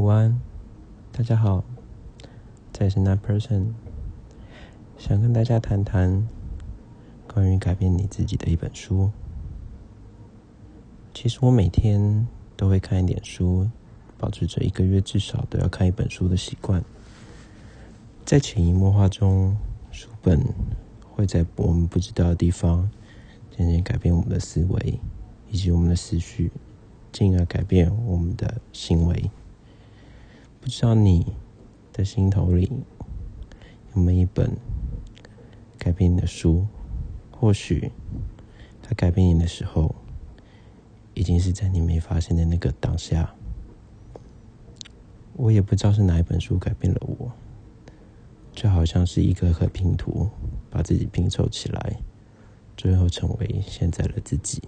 午安，大家好，这里是 Nine Person，想跟大家谈谈关于改变你自己的一本书。其实我每天都会看一点书，保持着一个月至少都要看一本书的习惯。在潜移默化中，书本会在我们不知道的地方渐渐改变我们的思维以及我们的思绪，进而改变我们的行为。不知道你的心头里有没有一本改变你的书？或许它改变你的时候，已经是在你没发现的那个当下。我也不知道是哪一本书改变了我，就好像是一个个拼图，把自己拼凑起来，最后成为现在的自己。